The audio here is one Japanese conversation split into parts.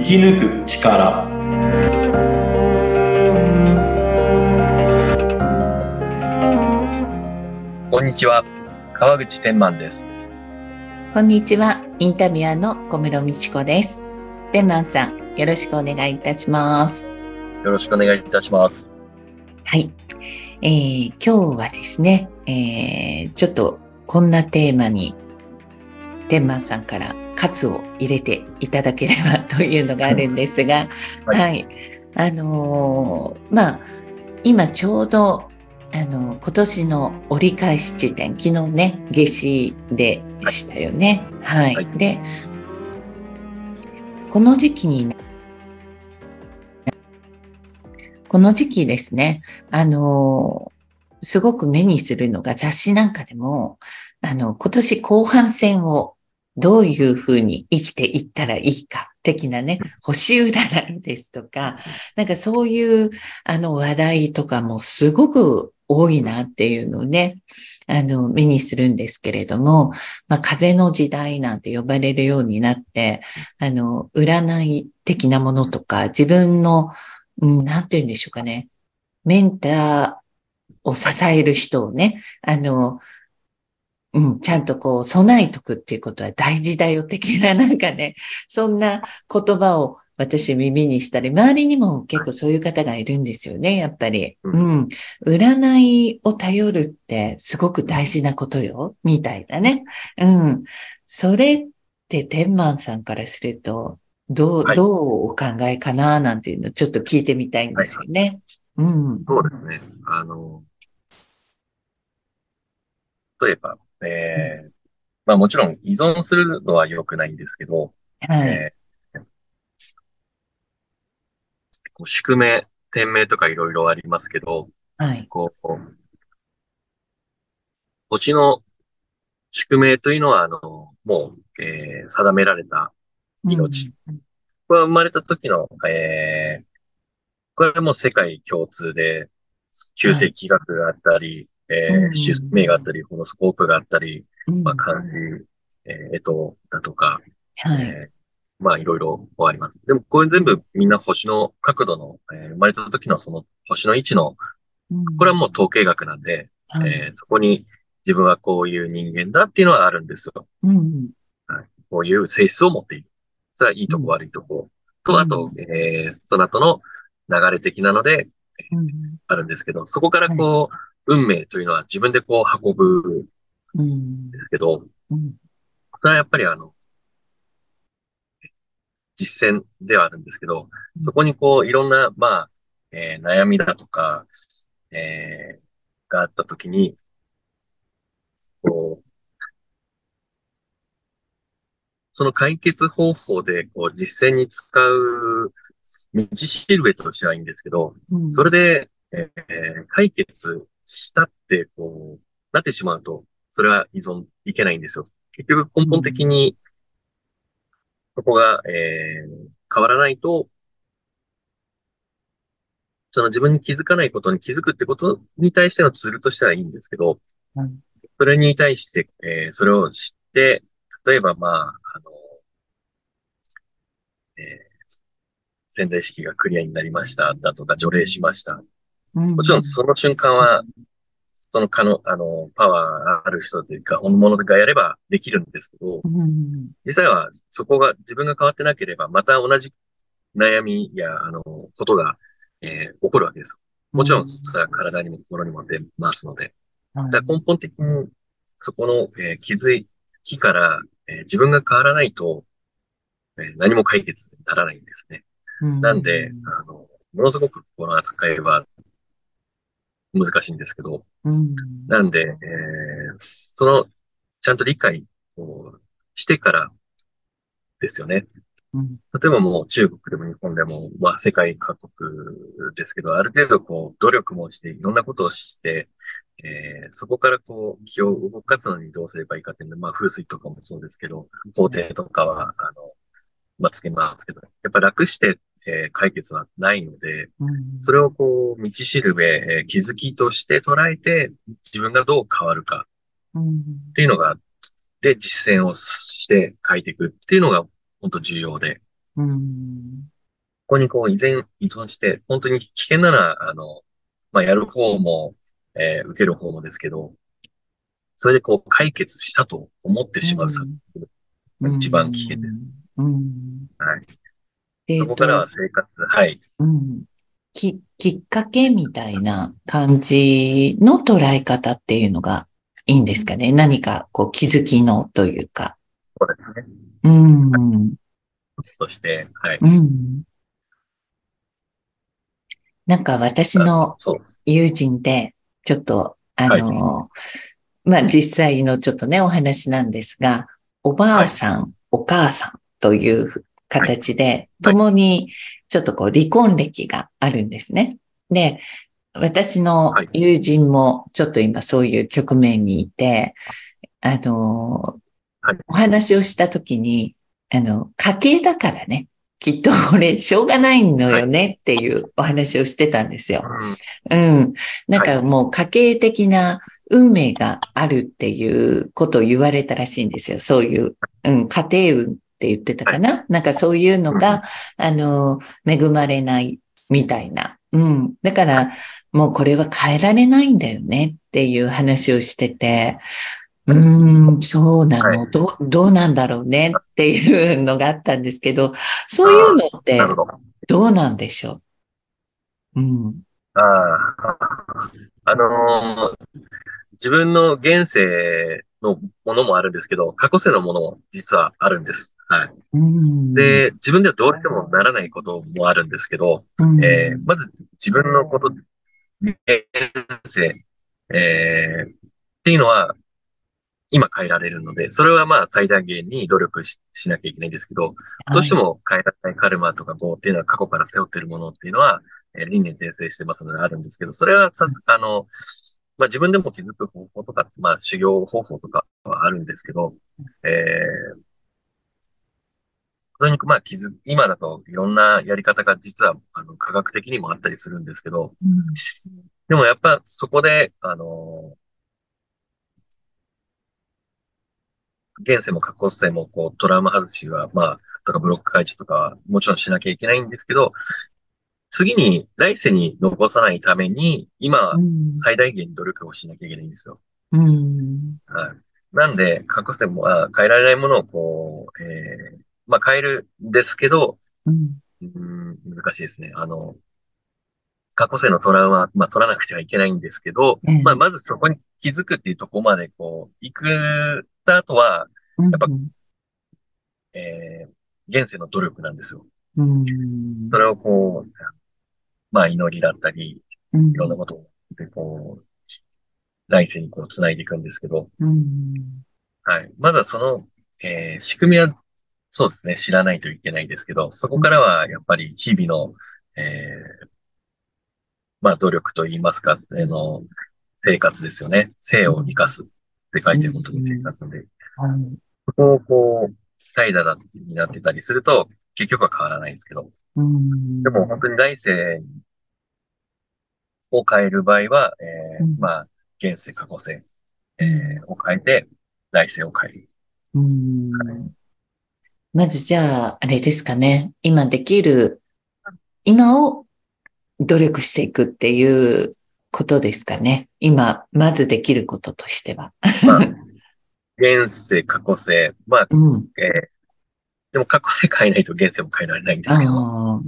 生き抜く力。こんにちは。川口天満です。こんにちは。インタビュアーの小室美智子です。天満さんよろしくお願いいたします。よろしくお願いいたします。はい、えー、今日はですね、えー、ちょっとこんなテーマに天満さんから喝を入れていただければというのがあるんですが、はい、はい、あのー、まあ、今ちょうど、あの、今年の折り返し地点、昨日ね、夏至でしたよね。はい。はい、で、この時期に、ね、この時期ですね、あのー、すごく目にするのが雑誌なんかでも、あの、今年後半戦をどういうふうに生きていったらいいか的なね、星占いですとか、なんかそういうあの話題とかもすごく多いなっていうのをね、あの、目にするんですけれども、まあ、風の時代なんて呼ばれるようになって、あの、占い的なものとか、自分の、うん、なんて言うんでしょうかね、メンターを支える人をね、あの、うん、ちゃんとこう備えとくっていうことは大事だよ的ななんかね、そんな言葉を私耳にしたり、周りにも結構そういう方がいるんですよね、やっぱり。うん。占いを頼るってすごく大事なことよ、みたいなね。うん。それって天満さんからすると、どう、はい、どうお考えかななんていうのをちょっと聞いてみたいんですよね。はい、うん。そうですね。あの、例えば、えー、まあもちろん依存するのは良くないんですけど、はい。えー、こう宿命、天命とかいろいろありますけど、はい。こう、星の宿命というのは、あの、もう、えー、定められた命。うん、これは生まれた時の、えー、これはもう世界共通で、旧世紀学があったり、えー、出名があったり、ホロスコープがあったり、まあ、漢字、えー、えと、だとか、はい。えー、まあ、いろいろあります。でも、これ全部みんな星の角度の、えー、生まれた時のその星の位置の、これはもう統計学なんで、はい、えー、そこに自分はこういう人間だっていうのはあるんですよ。うん、はい、こういう性質を持っている。それはいいとこ悪いとこ。と、あと、えー、その後の流れ的なので、うん、あるんですけど、そこからこう、はい運命というのは自分でこう運ぶ。んですけど、うん、それはやっぱりあの、実践ではあるんですけど、そこにこういろんな、まあ、えー、悩みだとか、えー、があったときに、こう、その解決方法でこう実践に使う道しるべとしてはいいんですけど、うん、それで、えー、解決したって、こう、なってしまうと、それは依存いけないんですよ。結局根本的に、そこが、えー、変わらないと、その自分に気づかないことに気づくってことに対してのツールとしてはいいんですけど、うん、それに対して、えー、それを知って、例えば、まあ、あの、えー、潜在意識がクリアになりましただとか、除霊しました。もちろんその瞬間は、その可能、あの、パワーある人というか、本物がやればできるんですけど、実際はそこが自分が変わってなければ、また同じ悩みや、あの、ことが、えー、起こるわけです。もちろん、それは体にも心にも出ますので。だ根本的に、そこの、えー、気づきから、えー、自分が変わらないと、えー、何も解決にならないんですね。なんで、あの、ものすごくこの扱いは難しいんですけど、うん、なんで、えー、その、ちゃんと理解をしてからですよね。うん、例えばもう中国でも日本でも、まあ世界各国ですけど、ある程度こう努力もしていろんなことをして、えー、そこからこう気を動かすのにどうすればいいかっていうのは、まあ風水とかもそうですけど、工程とかは、あの、まあつけますけど、やっぱ楽してえー、解決はないので、うん、それをこう、道しるべ、えー、気づきとして捉えて、自分がどう変わるか。っていうのが、で、実践をして書いていくっていうのが本当重要で、うん、ここにこう依然依存して、本当に危険なら、あの、まあ、やる方も、えー、受ける方もですけど、それでこう解決したと思ってしまう作品が一番危険です。うん、はい。えー、そこからは生活、はい。うん。き、きっかけみたいな感じの捉え方っていうのがいいんですかね。何かこう気づきのというか。そうですね。うん。そして、はい。うん。なんか私の友人で、ちょっと、あの、はい、まあ、実際のちょっとね、お話なんですが、おばあさん、はい、お母さんという形で、共にちょっとこう離婚歴があるんですね。で、私の友人もちょっと今そういう局面にいて、あの、お話をしたときに、あの、家計だからね、きっと俺、しょうがないのよねっていうお話をしてたんですよ。うん。なんかもう家計的な運命があるっていうことを言われたらしいんですよ。そういう、うん、家庭運って言ってたかな、なんかそういうのが、あの、恵まれないみたいな。うん。だから、もうこれは変えられないんだよねっていう話をしてて、うーん、そうなの、はい、ど、どうなんだろうねっていうのがあったんですけど、そういうのってど。うなんでしょう？うん。ああ、あのー、自分の現世のものもあるんですけど、過去世のものも実はあるんです。はい。で、自分ではどうしてもならないこともあるんですけど、えー、まず自分のこと、現世、えー、っていうのは、今変えられるので、それはまあ最大限に努力しなきゃいけないんですけど、どうしても変えられないカルマとか業っていうのは過去から背負ってるものっていうのは、えー、輪廻転生してますのであるんですけど、それはさ、あの、まあ自分でも気づく方法とか、まあ修行方法とかはあるんですけど、えー、それに、まあ気づ、今だといろんなやり方が実は、あの、科学的にもあったりするんですけど、でもやっぱそこで、あの、現世も過去世も、こう、トラウマ外しは、まあ、とかブロック解除とか、もちろんしなきゃいけないんですけど、次に、来世に残さないために、今、最大限に努力をしなきゃいけないんですよ。うん。はい。なんで、過去世も、あ変えられないものを、こう、えー、まあ、変えるんですけど、うん、うん難しいですね。あの、過去世のトラウマ、まあ、取らなくてはいけないんですけど、うん、まあ、まずそこに気づくっていうところまで、こう、行くた後は、やっぱ、うん、えー、現世の努力なんですよ。うん、それをこう、まあ祈りだったり、いろんなことでこう、来世にこう繋いでいくんですけど、うん、はい。まだその、えー、仕組みは、そうですね、知らないといけないですけど、そこからはやっぱり日々の、えー、まあ努力と言いますか、あの、生活ですよね。生を生かすって書いてる本当に生活で。そこをこう、怠惰だになってたりすると、結局は変わらないんですけど。でも本当に来世を変える場合は、えー、うん、まあ、現世、過去世、えー、を変えて、来世を変える。うん、はい、まずじゃあ、あれですかね。今できる、今を努力していくっていうことですかね。今、まずできることとしては。まあ、現世、過去世、まあ、うん、えーでも過去世変えないと現世も変えられないんですけど。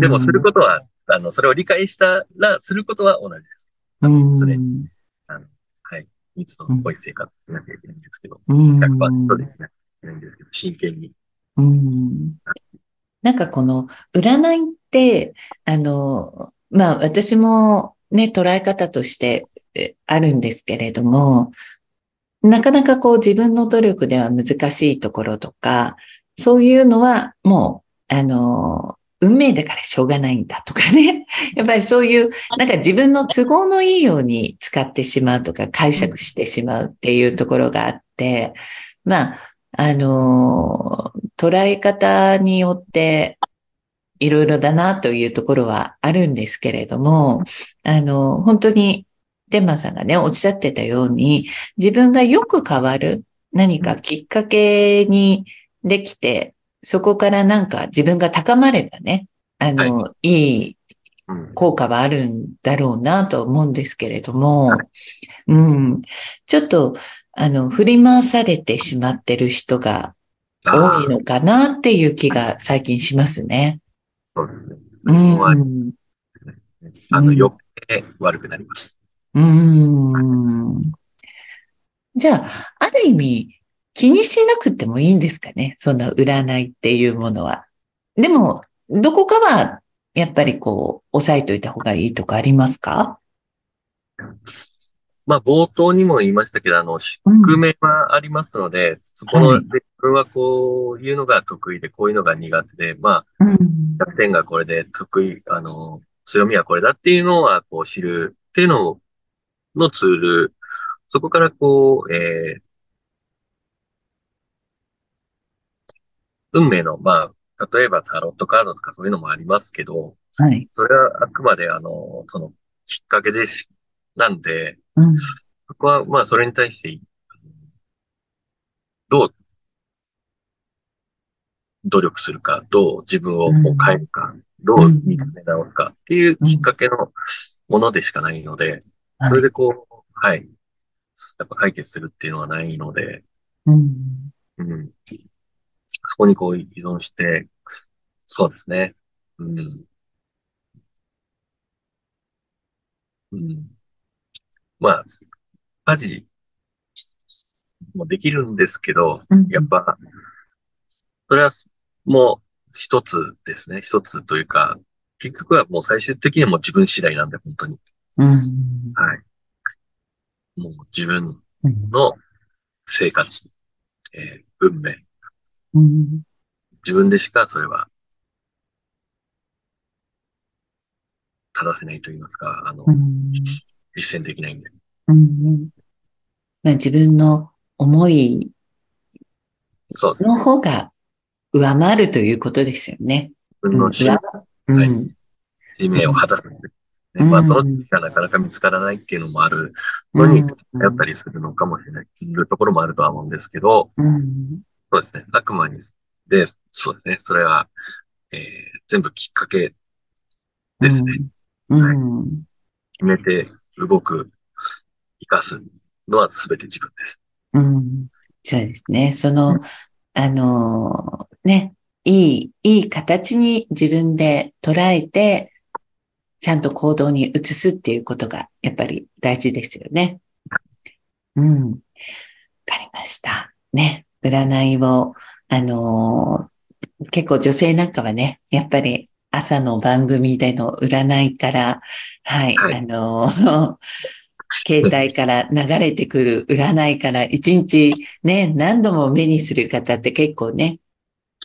でもすることは、あの、それを理解したら、することは同じです。それ、あの、はい。密度の濃い生活しなきゃいけないんですけど、100%できないんですけど、真剣に。うん。なんかこの、占いって、あの、まあ私もね、捉え方としてあるんですけれども、なかなかこう自分の努力では難しいところとか、そういうのはもう、あの、運命だからしょうがないんだとかね。やっぱりそういう、なんか自分の都合のいいように使ってしまうとか解釈してしまうっていうところがあって、まあ、あの、捉え方によっていろいろだなというところはあるんですけれども、あの、本当にデンマさんがね、おっしゃってたように、自分がよく変わる何かきっかけにできて、そこからなんか自分が高まればね、あの、はい、いい効果はあるんだろうなと思うんですけれども、うん、ちょっと、あの、振り回されてしまってる人が多いのかなっていう気が最近しますね。そうですね。うん。あの、余計悪くなります。うん。じゃあ、ある意味、気にしなくてもいいんですかね？その占いっていうものは。でも、どこかは、やっぱりこう、押さえといた方がいいとかありますか？まあ、冒頭にも言いましたけど、あの、宿命はありますので、うん、そこの、自分はこういうのが得意で、こういうのが苦手で、まあ、弱点がこれで得意、あの、強みはこれだっていうのは、こう知るっていうののツール、そこからこう、えー、運命の、まあ、例えばタロットカードとかそういうのもありますけど、はい。それはあくまであの、その、きっかけでし、なんで、うん、そこは、まあ、それに対して、どう、努力するか、どう自分をこう変えるか、うん、どう見つめ直すかっていうきっかけのものでしかないので、それでこう、はい、やっぱ解決するっていうのはないので、うん。うん。そこにこう依存して、そうですね。うん。うん。まあ、家事もできるんですけど、うん、やっぱ、それはもう一つですね。一つというか、結局はもう最終的にはもう自分次第なんで、本当に。うん、はい。もう自分の生活、えー、運命、うん、自分でしかそれは正せないと言いますか、あの、うん、実践できないんで。うん。まあ、自分の思いの方が上回るということですよね。自分の使命を果たす、ね、まあ、その時がなかなか見つからないっていうのもあるのに、やったりするのかもしれない、いるところもあるとは思うんですけど、うん、そうですね。悪魔に、で、そうですね。それは、えー、全部きっかけですね。うんはい、決めて動く、生かすのは全て自分です。うん。そうですね。その、うん、あのー、ね、いい、いい形に自分で捉えて、ちゃんと行動に移すっていうことがやっぱり大事ですよね。うん。わかりました。ね。占いを、あのー、結構女性なんかはね、やっぱり朝の番組での占いから、はい、はい、あのー、携帯から流れてくる占いから一日ね、何度も目にする方って結構ね、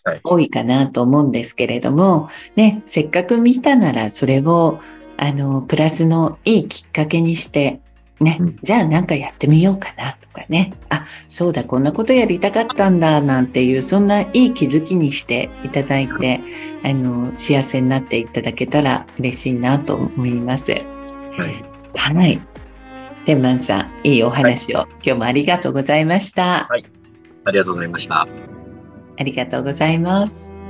はい、多いかなと思うんですけれども、ね、せっかく見たならそれを、あの、プラスのいいきっかけにして、ね、うん、じゃあなんかやってみようかなとかね、あ、そうだ、こんなことやりたかったんだ、なんていう、そんないい気づきにしていただいて、あの、幸せになっていただけたら嬉しいなと思います。はい。はい。天満さん、いいお話を、はい、今日もありがとうございました。はい。ありがとうございました。ありがとうございます。